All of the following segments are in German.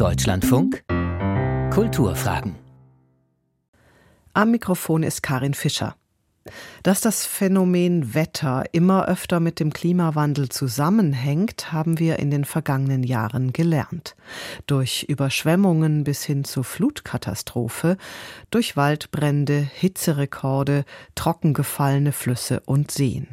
Deutschlandfunk Kulturfragen. Am Mikrofon ist Karin Fischer. Dass das Phänomen Wetter immer öfter mit dem Klimawandel zusammenhängt, haben wir in den vergangenen Jahren gelernt. Durch Überschwemmungen bis hin zur Flutkatastrophe, durch Waldbrände, Hitzerekorde, trockengefallene Flüsse und Seen.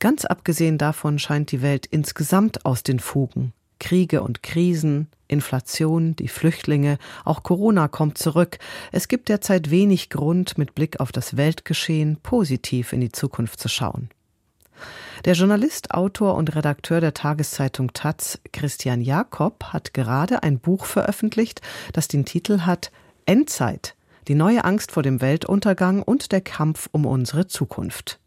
Ganz abgesehen davon scheint die Welt insgesamt aus den Fugen. Kriege und Krisen, Inflation, die Flüchtlinge, auch Corona kommt zurück. Es gibt derzeit wenig Grund, mit Blick auf das Weltgeschehen positiv in die Zukunft zu schauen. Der Journalist, Autor und Redakteur der Tageszeitung Taz, Christian Jakob, hat gerade ein Buch veröffentlicht, das den Titel hat Endzeit, die neue Angst vor dem Weltuntergang und der Kampf um unsere Zukunft.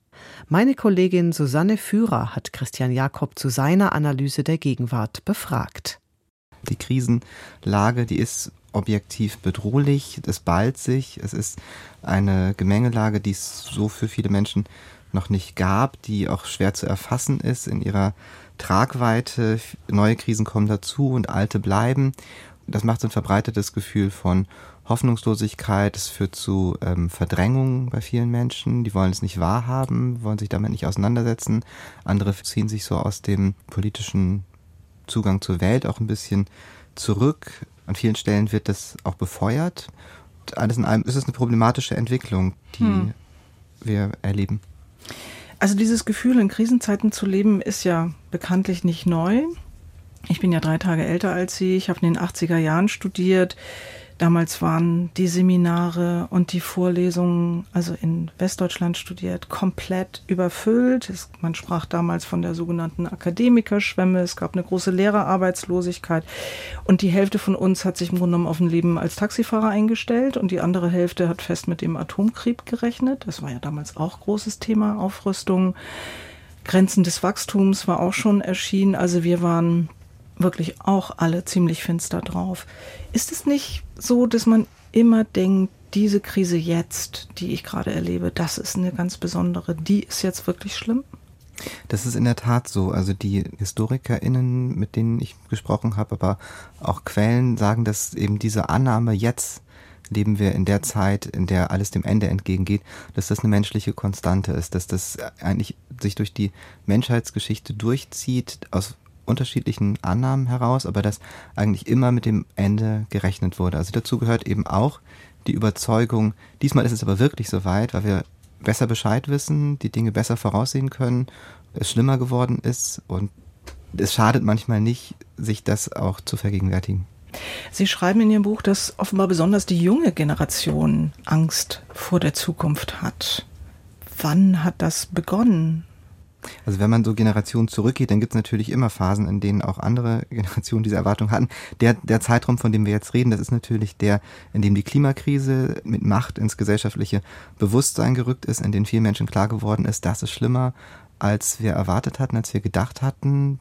Meine Kollegin Susanne Führer hat Christian Jakob zu seiner Analyse der Gegenwart befragt. Die Krisenlage, die ist objektiv bedrohlich, es ballt sich, es ist eine Gemengelage, die es so für viele Menschen noch nicht gab, die auch schwer zu erfassen ist in ihrer Tragweite. Neue Krisen kommen dazu und alte bleiben. Das macht so ein verbreitetes Gefühl von Hoffnungslosigkeit, es führt zu ähm, Verdrängung bei vielen Menschen, die wollen es nicht wahrhaben, wollen sich damit nicht auseinandersetzen. Andere ziehen sich so aus dem politischen Zugang zur Welt auch ein bisschen zurück. An vielen Stellen wird das auch befeuert. Und alles in allem ist es eine problematische Entwicklung, die hm. wir erleben. Also dieses Gefühl, in Krisenzeiten zu leben, ist ja bekanntlich nicht neu. Ich bin ja drei Tage älter als Sie. Ich habe in den 80er Jahren studiert. Damals waren die Seminare und die Vorlesungen, also in Westdeutschland studiert, komplett überfüllt. Es, man sprach damals von der sogenannten Akademikerschwemme. Es gab eine große Lehrerarbeitslosigkeit. Und die Hälfte von uns hat sich im Grunde genommen auf ein Leben als Taxifahrer eingestellt und die andere Hälfte hat fest mit dem Atomkrieg gerechnet. Das war ja damals auch großes Thema, Aufrüstung. Grenzen des Wachstums war auch schon erschienen. Also wir waren wirklich auch alle ziemlich finster drauf. Ist es nicht so, dass man immer denkt, diese Krise jetzt, die ich gerade erlebe, das ist eine ganz besondere, die ist jetzt wirklich schlimm? Das ist in der Tat so. Also die HistorikerInnen, mit denen ich gesprochen habe, aber auch Quellen sagen, dass eben diese Annahme jetzt leben wir in der Zeit, in der alles dem Ende entgegengeht, dass das eine menschliche Konstante ist, dass das eigentlich sich durch die Menschheitsgeschichte durchzieht, aus unterschiedlichen Annahmen heraus, aber dass eigentlich immer mit dem Ende gerechnet wurde. Also dazu gehört eben auch die Überzeugung, diesmal ist es aber wirklich soweit, weil wir besser Bescheid wissen, die Dinge besser voraussehen können, es schlimmer geworden ist und es schadet manchmal nicht, sich das auch zu vergegenwärtigen. Sie schreiben in Ihrem Buch, dass offenbar besonders die junge Generation Angst vor der Zukunft hat. Wann hat das begonnen? Also wenn man so Generationen zurückgeht, dann gibt es natürlich immer Phasen, in denen auch andere Generationen diese Erwartung hatten. Der, der Zeitraum, von dem wir jetzt reden, das ist natürlich der, in dem die Klimakrise mit Macht ins gesellschaftliche Bewusstsein gerückt ist, in dem vielen Menschen klar geworden ist, das ist schlimmer als wir erwartet hatten, als wir gedacht hatten.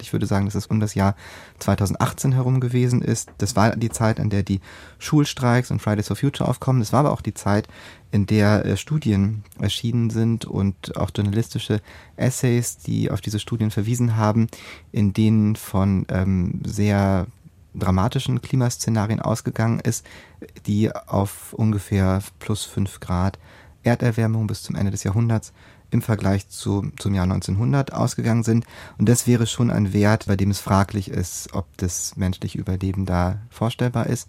Ich würde sagen, dass es um das Jahr 2018 herum gewesen ist. Das war die Zeit, in der die Schulstreiks und Fridays for Future aufkommen. Das war aber auch die Zeit, in der äh, Studien erschienen sind und auch journalistische Essays, die auf diese Studien verwiesen haben, in denen von ähm, sehr dramatischen Klimaszenarien ausgegangen ist, die auf ungefähr plus fünf Grad Erderwärmung bis zum Ende des Jahrhunderts im Vergleich zu, zum Jahr 1900 ausgegangen sind. Und das wäre schon ein Wert, bei dem es fraglich ist, ob das menschliche Überleben da vorstellbar ist.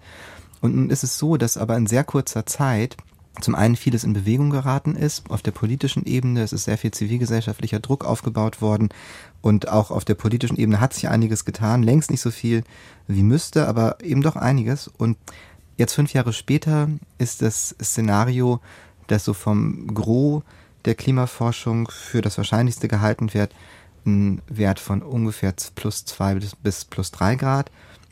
Und nun ist es so, dass aber in sehr kurzer Zeit zum einen vieles in Bewegung geraten ist, auf der politischen Ebene, es ist sehr viel zivilgesellschaftlicher Druck aufgebaut worden und auch auf der politischen Ebene hat sich einiges getan, längst nicht so viel wie müsste, aber eben doch einiges und jetzt fünf Jahre später ist das Szenario, das so vom Gros der Klimaforschung für das Wahrscheinlichste gehalten wird, ein Wert von ungefähr plus zwei bis, bis plus drei Grad.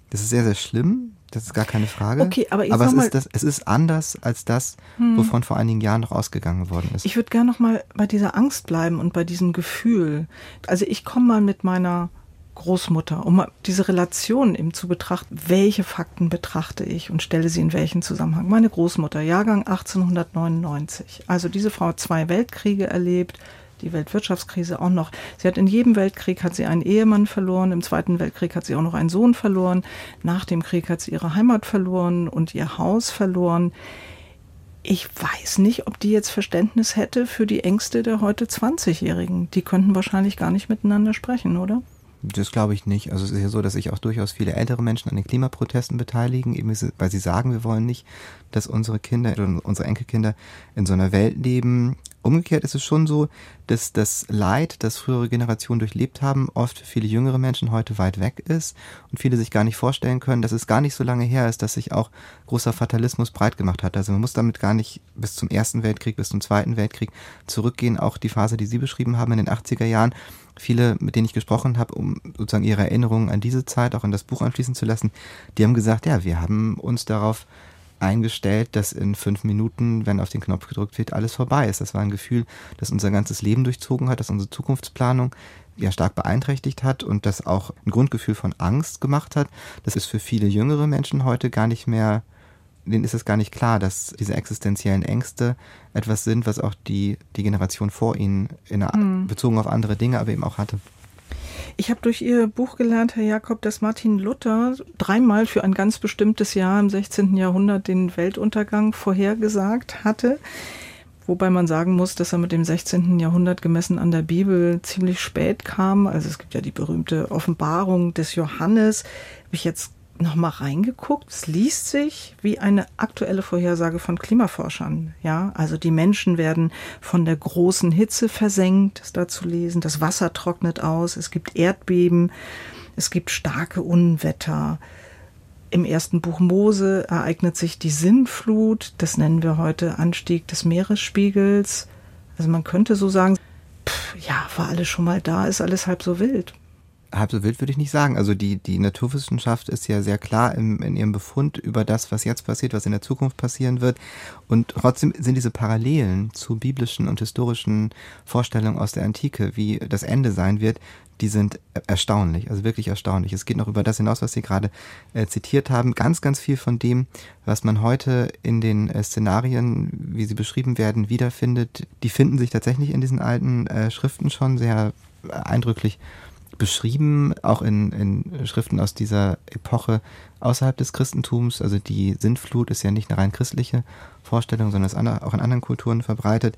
Das ist sehr, sehr schlimm. Das ist gar keine Frage. Okay, aber, aber es, ist das, es ist anders als das, hm. wovon vor einigen Jahren noch ausgegangen worden ist. Ich würde gerne noch mal bei dieser Angst bleiben und bei diesem Gefühl. Also ich komme mal mit meiner Großmutter, um diese Relation eben zu betrachten, welche Fakten betrachte ich und stelle sie in welchen Zusammenhang. Meine Großmutter, Jahrgang 1899. Also diese Frau hat zwei Weltkriege erlebt, die Weltwirtschaftskrise auch noch. Sie hat in jedem Weltkrieg hat sie einen Ehemann verloren, im Zweiten Weltkrieg hat sie auch noch einen Sohn verloren, nach dem Krieg hat sie ihre Heimat verloren und ihr Haus verloren. Ich weiß nicht, ob die jetzt Verständnis hätte für die Ängste der heute 20-Jährigen. Die könnten wahrscheinlich gar nicht miteinander sprechen, oder? Das glaube ich nicht. Also es ist ja so, dass sich auch durchaus viele ältere Menschen an den Klimaprotesten beteiligen, eben weil sie sagen, wir wollen nicht, dass unsere Kinder oder unsere Enkelkinder in so einer Welt leben, Umgekehrt ist es schon so, dass das Leid, das frühere Generationen durchlebt haben, oft für viele jüngere Menschen heute weit weg ist und viele sich gar nicht vorstellen können, dass es gar nicht so lange her ist, dass sich auch großer Fatalismus breit gemacht hat. Also man muss damit gar nicht bis zum Ersten Weltkrieg, bis zum Zweiten Weltkrieg zurückgehen. Auch die Phase, die Sie beschrieben haben in den 80er Jahren, viele, mit denen ich gesprochen habe, um sozusagen ihre Erinnerungen an diese Zeit auch in das Buch anschließen zu lassen, die haben gesagt, ja, wir haben uns darauf eingestellt, dass in fünf Minuten, wenn auf den Knopf gedrückt wird, alles vorbei ist. Das war ein Gefühl, das unser ganzes Leben durchzogen hat, das unsere Zukunftsplanung ja stark beeinträchtigt hat und das auch ein Grundgefühl von Angst gemacht hat. Das ist für viele jüngere Menschen heute gar nicht mehr, denen ist es gar nicht klar, dass diese existenziellen Ängste etwas sind, was auch die, die Generation vor ihnen in einer, mhm. bezogen auf andere Dinge aber eben auch hatte. Ich habe durch Ihr Buch gelernt, Herr Jakob, dass Martin Luther dreimal für ein ganz bestimmtes Jahr im 16. Jahrhundert den Weltuntergang vorhergesagt hatte. Wobei man sagen muss, dass er mit dem 16. Jahrhundert gemessen an der Bibel ziemlich spät kam. Also es gibt ja die berühmte Offenbarung des Johannes. Habe ich jetzt nochmal reingeguckt. Es liest sich wie eine aktuelle Vorhersage von Klimaforschern. Ja, also die Menschen werden von der großen Hitze versenkt, ist da zu lesen. Das Wasser trocknet aus. Es gibt Erdbeben. Es gibt starke Unwetter. Im ersten Buch Mose ereignet sich die Sinnflut. Das nennen wir heute Anstieg des Meeresspiegels. Also man könnte so sagen, pff, ja, war alles schon mal da, ist alles halb so wild halb so wild würde ich nicht sagen. Also die, die Naturwissenschaft ist ja sehr klar im, in ihrem Befund über das, was jetzt passiert, was in der Zukunft passieren wird. Und trotzdem sind diese Parallelen zu biblischen und historischen Vorstellungen aus der Antike, wie das Ende sein wird, die sind erstaunlich, also wirklich erstaunlich. Es geht noch über das hinaus, was Sie gerade äh, zitiert haben. Ganz, ganz viel von dem, was man heute in den äh, Szenarien, wie sie beschrieben werden, wiederfindet, die finden sich tatsächlich in diesen alten äh, Schriften schon sehr eindrücklich beschrieben, auch in, in Schriften aus dieser Epoche außerhalb des Christentums. Also die Sintflut ist ja nicht eine rein christliche Vorstellung, sondern ist auch in anderen Kulturen verbreitet.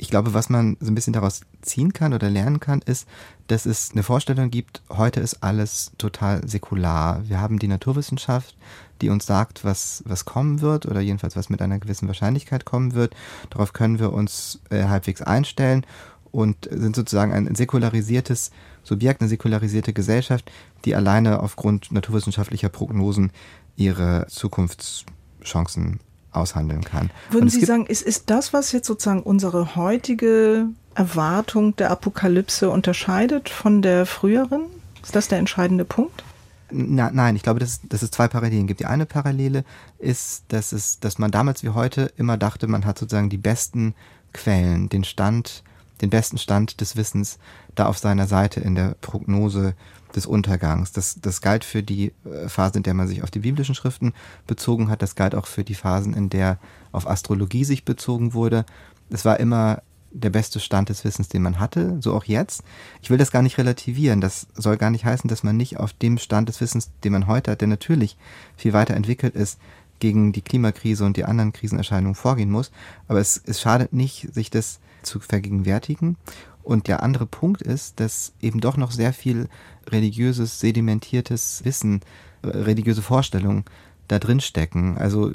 Ich glaube, was man so ein bisschen daraus ziehen kann oder lernen kann, ist, dass es eine Vorstellung gibt, heute ist alles total säkular. Wir haben die Naturwissenschaft, die uns sagt, was, was kommen wird oder jedenfalls was mit einer gewissen Wahrscheinlichkeit kommen wird. Darauf können wir uns äh, halbwegs einstellen und sind sozusagen ein säkularisiertes Subjekt, eine säkularisierte Gesellschaft, die alleine aufgrund naturwissenschaftlicher Prognosen ihre Zukunftschancen aushandeln kann. Würden Sie sagen, ist, ist das, was jetzt sozusagen unsere heutige Erwartung der Apokalypse unterscheidet von der früheren? Ist das der entscheidende Punkt? Na, nein, ich glaube, dass, dass es zwei Parallelen gibt. Die eine Parallele ist, dass, es, dass man damals wie heute immer dachte, man hat sozusagen die besten Quellen, den Stand den besten Stand des Wissens da auf seiner Seite in der Prognose des Untergangs. Das, das galt für die äh, Phase, in der man sich auf die biblischen Schriften bezogen hat. Das galt auch für die Phasen, in der auf Astrologie sich bezogen wurde. Es war immer der beste Stand des Wissens, den man hatte, so auch jetzt. Ich will das gar nicht relativieren. Das soll gar nicht heißen, dass man nicht auf dem Stand des Wissens, den man heute hat, der natürlich viel weiter entwickelt ist, gegen die Klimakrise und die anderen Krisenerscheinungen vorgehen muss. Aber es, es schadet nicht, sich das zu vergegenwärtigen. Und der andere Punkt ist, dass eben doch noch sehr viel religiöses, sedimentiertes Wissen, äh, religiöse Vorstellungen da drin stecken. Also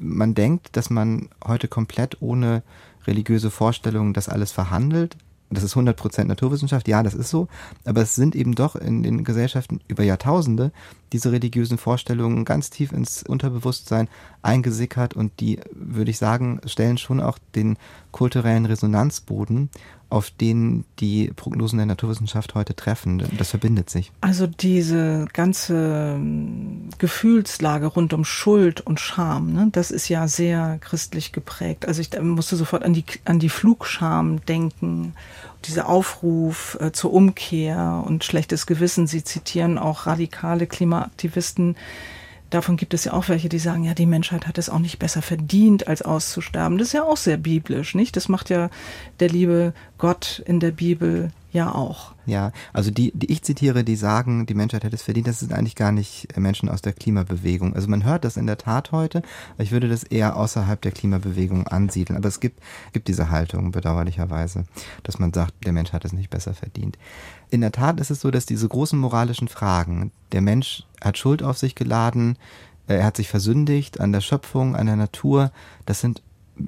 man denkt, dass man heute komplett ohne religiöse Vorstellungen das alles verhandelt, das ist 100% Naturwissenschaft, ja, das ist so, aber es sind eben doch in den Gesellschaften über Jahrtausende diese religiösen Vorstellungen ganz tief ins Unterbewusstsein eingesickert und die, würde ich sagen, stellen schon auch den kulturellen Resonanzboden auf den die Prognosen der Naturwissenschaft heute treffen. Das verbindet sich. Also diese ganze ähm, Gefühlslage rund um Schuld und Scham, ne, das ist ja sehr christlich geprägt. Also ich musste sofort an die, an die Flugscham denken, dieser Aufruf äh, zur Umkehr und schlechtes Gewissen. Sie zitieren auch radikale Klimaaktivisten, Davon gibt es ja auch welche, die sagen, ja, die Menschheit hat es auch nicht besser verdient, als auszusterben. Das ist ja auch sehr biblisch, nicht? Das macht ja der liebe Gott in der Bibel ja auch. Ja, also die, die ich zitiere, die sagen, die Menschheit hätte es verdient, das sind eigentlich gar nicht Menschen aus der Klimabewegung. Also man hört das in der Tat heute, ich würde das eher außerhalb der Klimabewegung ansiedeln. Aber es gibt, gibt diese Haltung bedauerlicherweise, dass man sagt, der Mensch hat es nicht besser verdient. In der Tat ist es so, dass diese großen moralischen Fragen, der Mensch hat Schuld auf sich geladen, er hat sich versündigt an der Schöpfung, an der Natur, das sind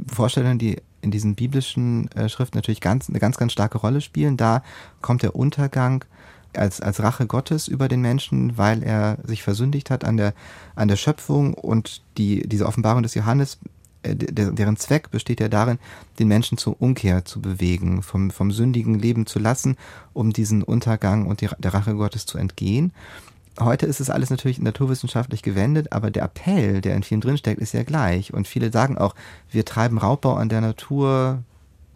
Vorstellungen, die in diesen biblischen äh, Schriften natürlich ganz, eine ganz, ganz starke Rolle spielen. Da kommt der Untergang als, als Rache Gottes über den Menschen, weil er sich versündigt hat an der, an der Schöpfung und die, diese Offenbarung des Johannes, äh, der, deren Zweck besteht ja darin, den Menschen zur Umkehr zu bewegen, vom, vom sündigen Leben zu lassen, um diesen Untergang und die, der Rache Gottes zu entgehen heute ist es alles natürlich naturwissenschaftlich gewendet, aber der Appell, der in vielen drinsteckt, ist ja gleich. Und viele sagen auch, wir treiben Raubbau an der Natur.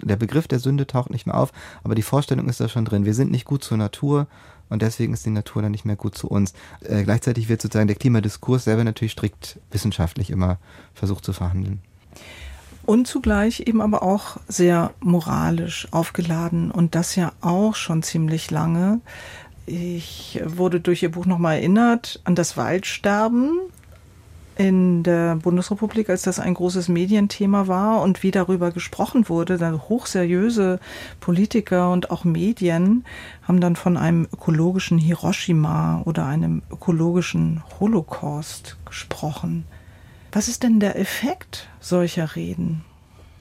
Der Begriff der Sünde taucht nicht mehr auf, aber die Vorstellung ist da schon drin. Wir sind nicht gut zur Natur und deswegen ist die Natur dann nicht mehr gut zu uns. Äh, gleichzeitig wird sozusagen der Klimadiskurs selber natürlich strikt wissenschaftlich immer versucht zu verhandeln. Und zugleich eben aber auch sehr moralisch aufgeladen und das ja auch schon ziemlich lange. Ich wurde durch Ihr Buch nochmal erinnert an das Waldsterben in der Bundesrepublik, als das ein großes Medienthema war und wie darüber gesprochen wurde. Dann hochseriöse Politiker und auch Medien haben dann von einem ökologischen Hiroshima oder einem ökologischen Holocaust gesprochen. Was ist denn der Effekt solcher Reden?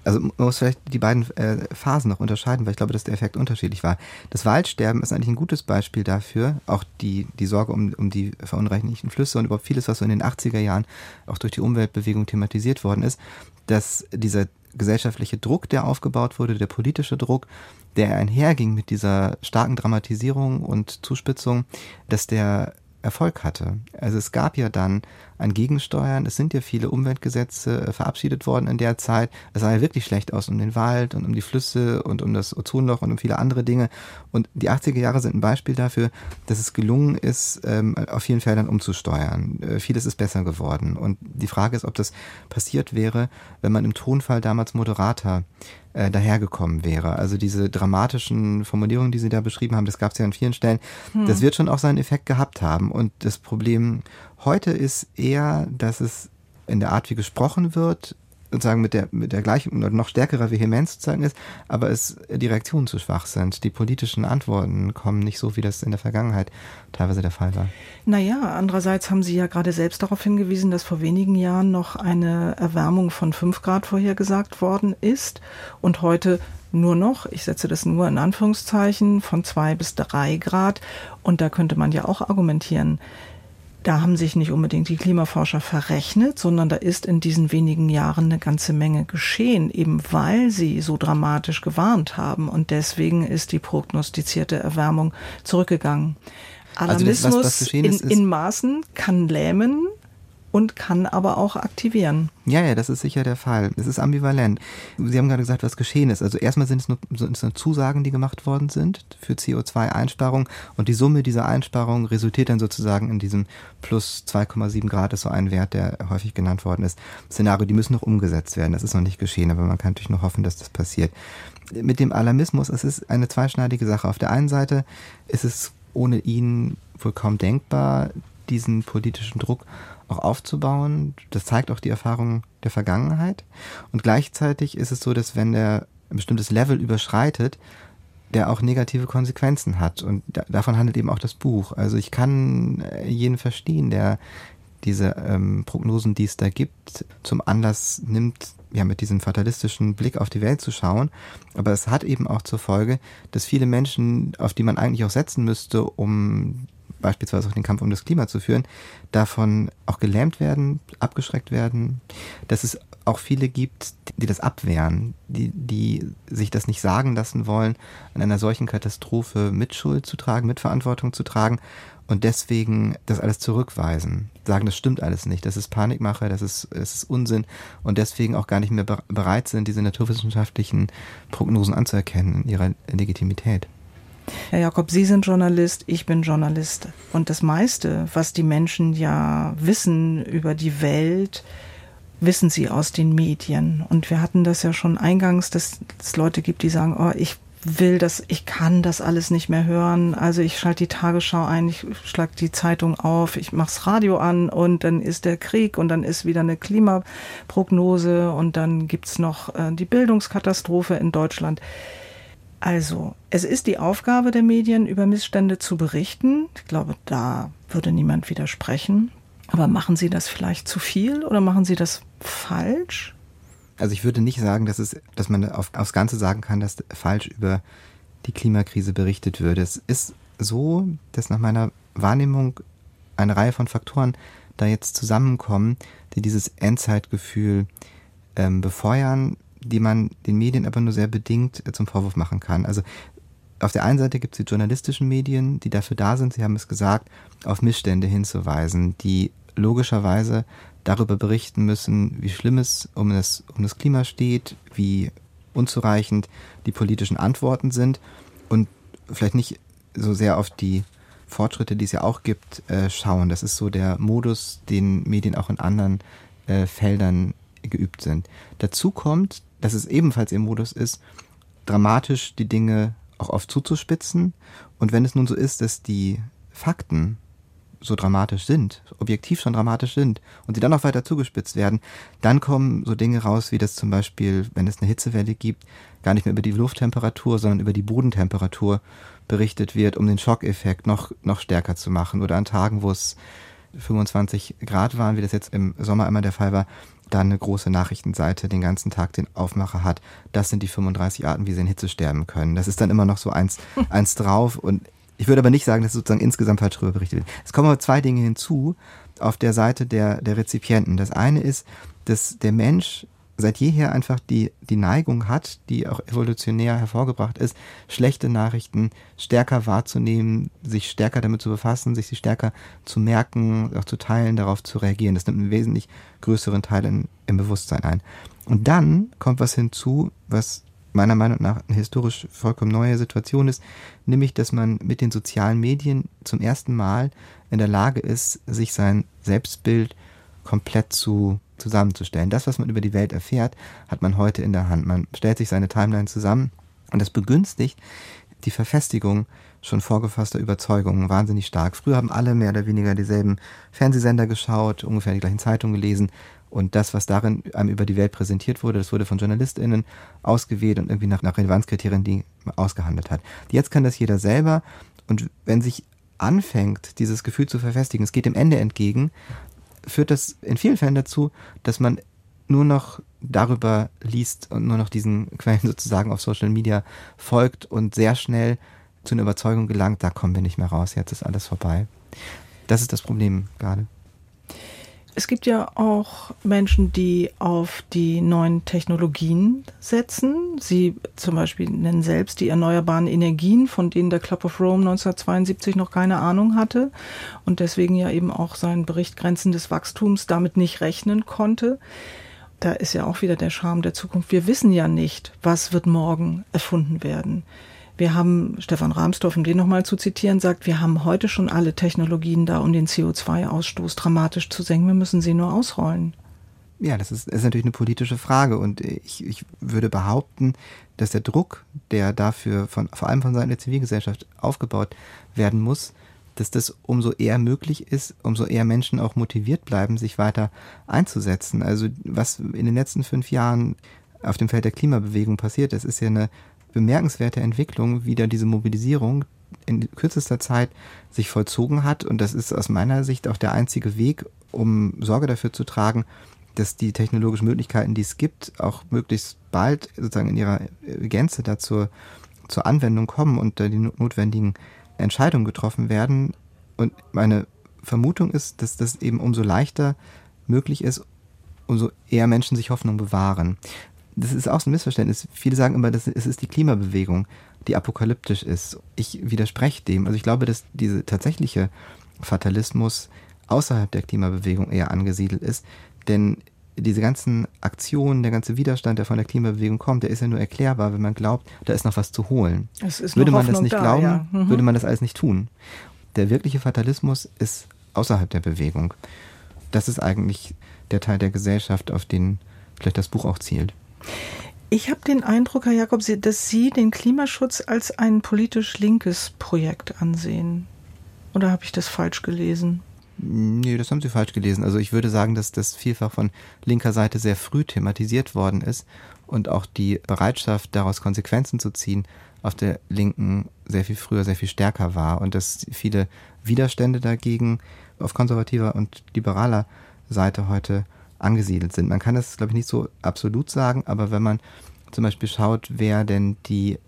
Also man muss vielleicht die beiden äh, Phasen noch unterscheiden, weil ich glaube, dass der Effekt unterschiedlich war. Das Waldsterben ist eigentlich ein gutes Beispiel dafür, auch die, die Sorge um, um die verunreinigten Flüsse und überhaupt vieles, was so in den 80er Jahren auch durch die Umweltbewegung thematisiert worden ist, dass dieser gesellschaftliche Druck, der aufgebaut wurde, der politische Druck, der einherging mit dieser starken Dramatisierung und Zuspitzung, dass der Erfolg hatte. Also es gab ja dann ein Gegensteuern, es sind ja viele Umweltgesetze äh, verabschiedet worden in der Zeit. Es sah ja wirklich schlecht aus um den Wald und um die Flüsse und um das Ozonloch und um viele andere Dinge. Und die 80er Jahre sind ein Beispiel dafür, dass es gelungen ist, ähm, auf vielen Feldern umzusteuern. Äh, vieles ist besser geworden. Und die Frage ist, ob das passiert wäre, wenn man im Tonfall damals moderater äh, dahergekommen wäre. Also diese dramatischen Formulierungen, die Sie da beschrieben haben, das gab es ja an vielen Stellen, hm. das wird schon auch seinen Effekt gehabt haben. Und das Problem heute ist eher, dass es in der Art, wie gesprochen wird, sozusagen mit der, mit der gleichen oder noch stärkerer Vehemenz sozusagen ist, aber es die Reaktionen zu schwach sind. Die politischen Antworten kommen nicht so, wie das in der Vergangenheit teilweise der Fall war. Naja, andererseits haben Sie ja gerade selbst darauf hingewiesen, dass vor wenigen Jahren noch eine Erwärmung von 5 Grad vorhergesagt worden ist und heute nur noch, ich setze das nur in Anführungszeichen, von 2 bis 3 Grad. Und da könnte man ja auch argumentieren, da haben sich nicht unbedingt die Klimaforscher verrechnet, sondern da ist in diesen wenigen Jahren eine ganze Menge geschehen, eben weil sie so dramatisch gewarnt haben. Und deswegen ist die prognostizierte Erwärmung zurückgegangen. Alarmismus also das, was, was in, in Maßen kann lähmen, und kann aber auch aktivieren. Ja, ja, das ist sicher der Fall. Es ist ambivalent. Sie haben gerade gesagt, was geschehen ist. Also erstmal sind es nur, sind es nur Zusagen, die gemacht worden sind für CO2-Einsparung und die Summe dieser Einsparung resultiert dann sozusagen in diesem plus 2,7 Grad, ist so ein Wert, der häufig genannt worden ist. Szenario, die müssen noch umgesetzt werden. Das ist noch nicht geschehen, aber man kann natürlich noch hoffen, dass das passiert. Mit dem Alarmismus, es ist eine zweischneidige Sache. Auf der einen Seite ist es ohne ihn wohl kaum denkbar, diesen politischen Druck auch aufzubauen. Das zeigt auch die Erfahrung der Vergangenheit. Und gleichzeitig ist es so, dass wenn der ein bestimmtes Level überschreitet, der auch negative Konsequenzen hat. Und da, davon handelt eben auch das Buch. Also ich kann äh, jeden verstehen, der diese ähm, Prognosen, die es da gibt, zum Anlass nimmt, ja, mit diesem fatalistischen Blick auf die Welt zu schauen. Aber es hat eben auch zur Folge, dass viele Menschen, auf die man eigentlich auch setzen müsste, um beispielsweise auch den Kampf um das Klima zu führen, davon auch gelähmt werden, abgeschreckt werden, dass es auch viele gibt, die das abwehren, die, die sich das nicht sagen lassen wollen, an einer solchen Katastrophe Mitschuld zu tragen, Mitverantwortung zu tragen und deswegen das alles zurückweisen, sagen, das stimmt alles nicht, das ist Panikmache, das ist, das ist Unsinn und deswegen auch gar nicht mehr bereit sind, diese naturwissenschaftlichen Prognosen anzuerkennen in ihrer Legitimität. Herr Jakob, Sie sind Journalist, ich bin Journalist. Und das meiste, was die Menschen ja wissen über die Welt, wissen sie aus den Medien. Und wir hatten das ja schon eingangs, dass es Leute gibt, die sagen, oh, ich will das, ich kann das alles nicht mehr hören. Also ich schalte die Tagesschau ein, ich schlage die Zeitung auf, ich mache das Radio an und dann ist der Krieg und dann ist wieder eine Klimaprognose und dann gibt's noch äh, die Bildungskatastrophe in Deutschland. Also, es ist die Aufgabe der Medien, über Missstände zu berichten. Ich glaube, da würde niemand widersprechen. Aber machen Sie das vielleicht zu viel oder machen Sie das falsch? Also ich würde nicht sagen, dass, es, dass man auf, aufs Ganze sagen kann, dass falsch über die Klimakrise berichtet würde. Es ist so, dass nach meiner Wahrnehmung eine Reihe von Faktoren da jetzt zusammenkommen, die dieses Endzeitgefühl ähm, befeuern, die man den Medien aber nur sehr bedingt äh, zum Vorwurf machen kann. Also auf der einen Seite gibt es die journalistischen Medien, die dafür da sind, Sie haben es gesagt, auf Missstände hinzuweisen, die logischerweise darüber berichten müssen, wie schlimm es um das, um das Klima steht, wie unzureichend die politischen Antworten sind und vielleicht nicht so sehr auf die Fortschritte, die es ja auch gibt, äh, schauen. Das ist so der Modus, den Medien auch in anderen äh, Feldern geübt sind. Dazu kommt, dass es ebenfalls ihr Modus ist, dramatisch die Dinge auch oft zuzuspitzen. Und wenn es nun so ist, dass die Fakten so dramatisch sind, objektiv schon dramatisch sind und sie dann noch weiter zugespitzt werden, dann kommen so Dinge raus, wie das zum Beispiel, wenn es eine Hitzewelle gibt, gar nicht mehr über die Lufttemperatur, sondern über die Bodentemperatur berichtet wird, um den Schockeffekt noch, noch stärker zu machen. Oder an Tagen, wo es 25 Grad waren, wie das jetzt im Sommer immer der Fall war, dann eine große Nachrichtenseite den ganzen Tag den Aufmacher hat. Das sind die 35 Arten, wie sie in Hitze sterben können. Das ist dann immer noch so eins, eins drauf und ich würde aber nicht sagen, dass sozusagen insgesamt falsch darüber berichtet wird. Es kommen aber zwei Dinge hinzu auf der Seite der, der Rezipienten. Das eine ist, dass der Mensch seit jeher einfach die, die Neigung hat, die auch evolutionär hervorgebracht ist, schlechte Nachrichten stärker wahrzunehmen, sich stärker damit zu befassen, sich sie stärker zu merken, auch zu teilen, darauf zu reagieren. Das nimmt einen wesentlich größeren Teil in, im Bewusstsein ein. Und dann kommt was hinzu, was meiner Meinung nach eine historisch vollkommen neue Situation ist, nämlich dass man mit den sozialen Medien zum ersten Mal in der Lage ist, sich sein Selbstbild komplett zu zusammenzustellen. Das, was man über die Welt erfährt, hat man heute in der Hand. Man stellt sich seine Timeline zusammen und das begünstigt die Verfestigung schon vorgefasster Überzeugungen wahnsinnig stark. Früher haben alle mehr oder weniger dieselben Fernsehsender geschaut, ungefähr die gleichen Zeitungen gelesen und das, was darin einem über die Welt präsentiert wurde, das wurde von JournalistInnen ausgewählt und irgendwie nach, nach Relevanzkriterien die ausgehandelt hat. Jetzt kann das jeder selber und wenn sich anfängt, dieses Gefühl zu verfestigen, es geht dem Ende entgegen, führt das in vielen Fällen dazu, dass man nur noch darüber liest und nur noch diesen Quellen sozusagen auf Social Media folgt und sehr schnell zu einer Überzeugung gelangt, da kommen wir nicht mehr raus, jetzt ist alles vorbei. Das ist das Problem gerade. Es gibt ja auch Menschen, die auf die neuen Technologien setzen. Sie zum Beispiel nennen selbst die erneuerbaren Energien, von denen der Club of Rome 1972 noch keine Ahnung hatte und deswegen ja eben auch seinen Bericht Grenzen des Wachstums damit nicht rechnen konnte. Da ist ja auch wieder der Charme der Zukunft. Wir wissen ja nicht, was wird morgen erfunden werden. Wir haben, Stefan Rahmsdorf, um den nochmal zu zitieren, sagt, wir haben heute schon alle Technologien da, um den CO2-Ausstoß dramatisch zu senken. Wir müssen sie nur ausrollen. Ja, das ist, ist natürlich eine politische Frage und ich, ich würde behaupten, dass der Druck, der dafür von, vor allem von Seiten der Zivilgesellschaft aufgebaut werden muss, dass das umso eher möglich ist, umso eher Menschen auch motiviert bleiben, sich weiter einzusetzen. Also was in den letzten fünf Jahren auf dem Feld der Klimabewegung passiert, das ist ja eine bemerkenswerte Entwicklung, wie da diese Mobilisierung in kürzester Zeit sich vollzogen hat. Und das ist aus meiner Sicht auch der einzige Weg, um Sorge dafür zu tragen, dass die technologischen Möglichkeiten, die es gibt, auch möglichst bald sozusagen in ihrer Gänze dazu zur Anwendung kommen und die notwendigen Entscheidungen getroffen werden. Und meine Vermutung ist, dass das eben umso leichter möglich ist, umso eher Menschen sich Hoffnung bewahren das ist auch so ein Missverständnis. Viele sagen immer, dass es ist die Klimabewegung, die apokalyptisch ist. Ich widerspreche dem. Also ich glaube, dass diese tatsächliche Fatalismus außerhalb der Klimabewegung eher angesiedelt ist. Denn diese ganzen Aktionen, der ganze Widerstand, der von der Klimabewegung kommt, der ist ja nur erklärbar, wenn man glaubt, da ist noch was zu holen. würde man Hoffnung das nicht da, glauben, ja. mhm. würde man das alles nicht tun. Der wirkliche Fatalismus ist außerhalb der Bewegung. Das ist eigentlich der Teil der Gesellschaft, auf den vielleicht das Buch auch zielt. Ich habe den Eindruck, Herr Jakob, dass Sie den Klimaschutz als ein politisch linkes Projekt ansehen. Oder habe ich das falsch gelesen? Nee, das haben Sie falsch gelesen. Also ich würde sagen, dass das vielfach von linker Seite sehr früh thematisiert worden ist und auch die Bereitschaft, daraus Konsequenzen zu ziehen, auf der Linken sehr viel früher, sehr viel stärker war und dass viele Widerstände dagegen auf konservativer und liberaler Seite heute angesiedelt sind. Man kann das, glaube ich, nicht so absolut sagen, aber wenn man zum Beispiel schaut, wer denn die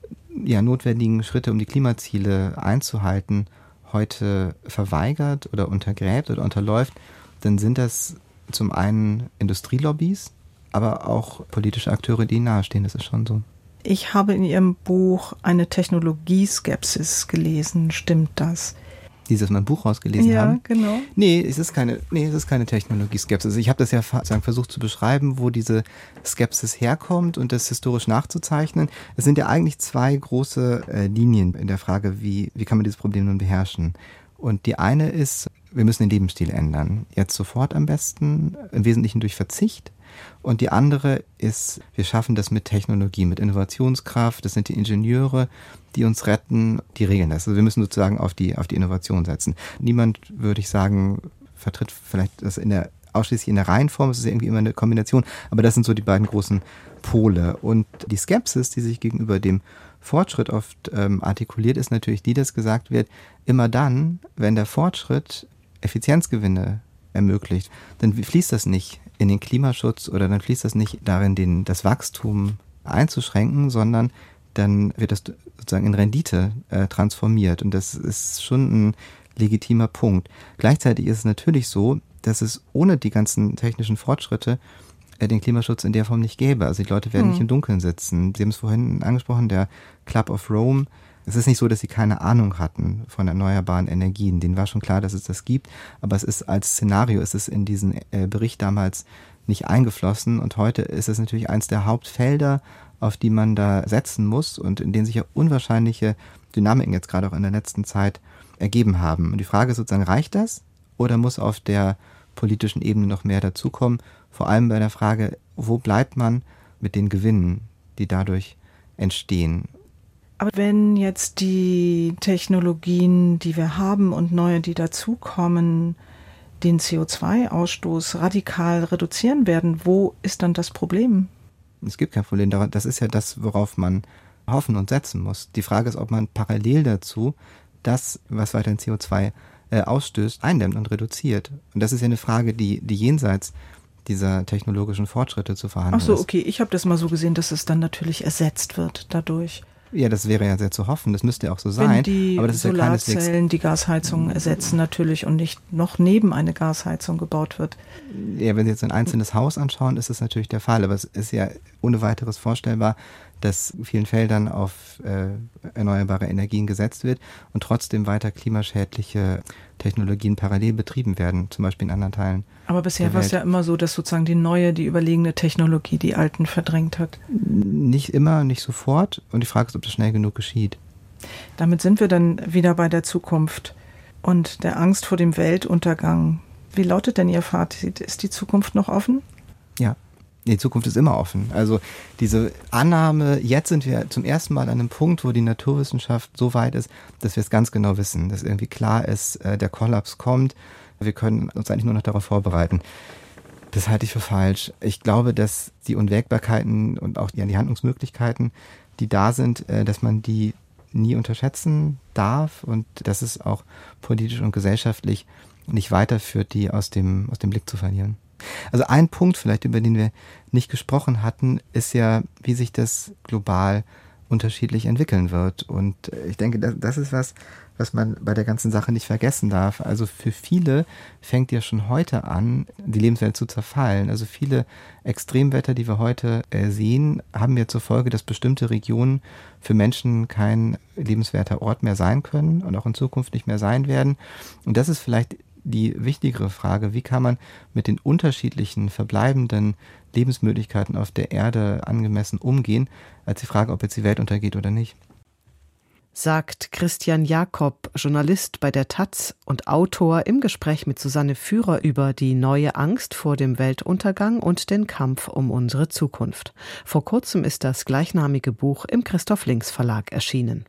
ja, notwendigen Schritte, um die Klimaziele einzuhalten, heute verweigert oder untergräbt oder unterläuft, dann sind das zum einen Industrielobbys, aber auch politische Akteure, die nahestehen. Das ist schon so. Ich habe in Ihrem Buch eine Technologieskepsis gelesen. Stimmt das? Dieses mein Buch rausgelesen ja, haben. Ja, genau. Nee, es ist keine, nee, es ist keine Technologie-Skepsis. Ich habe das ja sagen, versucht zu beschreiben, wo diese Skepsis herkommt und das historisch nachzuzeichnen. Es sind ja eigentlich zwei große äh, Linien in der Frage, wie, wie kann man dieses Problem nun beherrschen. Und die eine ist, wir müssen den Lebensstil ändern. Jetzt sofort am besten, im Wesentlichen durch Verzicht. Und die andere ist, wir schaffen das mit Technologie, mit Innovationskraft. Das sind die Ingenieure, die uns retten, die regeln das. Also wir müssen sozusagen auf die, auf die Innovation setzen. Niemand, würde ich sagen, vertritt vielleicht das in der ausschließlich in der Reihenform, es ist irgendwie immer eine Kombination, aber das sind so die beiden großen Pole. Und die Skepsis, die sich gegenüber dem Fortschritt oft ähm, artikuliert, ist natürlich die, dass gesagt wird, immer dann, wenn der Fortschritt Effizienzgewinne ermöglicht, dann fließt das nicht in den Klimaschutz oder dann fließt das nicht darin, den, das Wachstum einzuschränken, sondern dann wird das sozusagen in Rendite äh, transformiert. Und das ist schon ein legitimer Punkt. Gleichzeitig ist es natürlich so, dass es ohne die ganzen technischen Fortschritte äh, den Klimaschutz in der Form nicht gäbe. Also die Leute werden hm. nicht im Dunkeln sitzen. Sie haben es vorhin angesprochen, der Club of Rome. Es ist nicht so, dass sie keine Ahnung hatten von erneuerbaren Energien. Denen war schon klar, dass es das gibt, aber es ist als Szenario, ist es in diesen äh, Bericht damals nicht eingeflossen und heute ist es natürlich eins der Hauptfelder, auf die man da setzen muss und in denen sich ja unwahrscheinliche Dynamiken jetzt gerade auch in der letzten Zeit ergeben haben. Und die Frage ist sozusagen, reicht das oder muss auf der politischen Ebene noch mehr dazukommen? Vor allem bei der Frage, wo bleibt man mit den Gewinnen, die dadurch entstehen? Aber wenn jetzt die Technologien, die wir haben und neue, die dazukommen, den CO2-Ausstoß radikal reduzieren werden, wo ist dann das Problem? Es gibt kein Problem. Das ist ja das, worauf man hoffen und setzen muss. Die Frage ist, ob man parallel dazu das, was weiterhin CO2 äh, ausstößt, eindämmt und reduziert. Und das ist ja eine Frage, die, die jenseits dieser technologischen Fortschritte zu verhandeln ist. Ach so, okay. Ich habe das mal so gesehen, dass es dann natürlich ersetzt wird dadurch. Ja, das wäre ja sehr zu hoffen. Das müsste ja auch so sein. Wenn die aber das ist ja die Gasheizung ersetzen natürlich und nicht noch neben eine Gasheizung gebaut wird. Ja, wenn Sie jetzt ein einzelnes Haus anschauen, ist das natürlich der Fall. Aber es ist ja ohne weiteres vorstellbar, dass in vielen Feldern auf äh, erneuerbare Energien gesetzt wird und trotzdem weiter klimaschädliche Technologien parallel betrieben werden, zum Beispiel in anderen Teilen. Aber bisher war es ja immer so, dass sozusagen die neue, die überlegene Technologie die alten verdrängt hat. Nicht immer, nicht sofort. Und die Frage ist, ob das schnell genug geschieht. Damit sind wir dann wieder bei der Zukunft und der Angst vor dem Weltuntergang. Wie lautet denn Ihr Fazit? Ist die Zukunft noch offen? Ja, die Zukunft ist immer offen. Also diese Annahme, jetzt sind wir zum ersten Mal an einem Punkt, wo die Naturwissenschaft so weit ist, dass wir es ganz genau wissen, dass irgendwie klar ist, äh, der Kollaps kommt. Wir können uns eigentlich nur noch darauf vorbereiten. Das halte ich für falsch. Ich glaube, dass die Unwägbarkeiten und auch die Handlungsmöglichkeiten, die da sind, äh, dass man die nie unterschätzen darf und dass es auch politisch und gesellschaftlich nicht weiterführt, die aus dem, aus dem Blick zu verlieren. Also ein Punkt vielleicht, über den wir nicht gesprochen hatten, ist ja, wie sich das global unterschiedlich entwickeln wird. Und ich denke, das, das ist was, was man bei der ganzen Sache nicht vergessen darf. Also für viele fängt ja schon heute an, die Lebenswelt zu zerfallen. Also viele Extremwetter, die wir heute äh, sehen, haben ja zur Folge, dass bestimmte Regionen für Menschen kein lebenswerter Ort mehr sein können und auch in Zukunft nicht mehr sein werden. Und das ist vielleicht die wichtigere Frage, wie kann man mit den unterschiedlichen verbleibenden Lebensmöglichkeiten auf der Erde angemessen umgehen, als die Frage, ob jetzt die Welt untergeht oder nicht sagt Christian Jakob, Journalist bei der Taz und Autor im Gespräch mit Susanne Führer über die neue Angst vor dem Weltuntergang und den Kampf um unsere Zukunft. Vor kurzem ist das gleichnamige Buch im Christoph Links Verlag erschienen.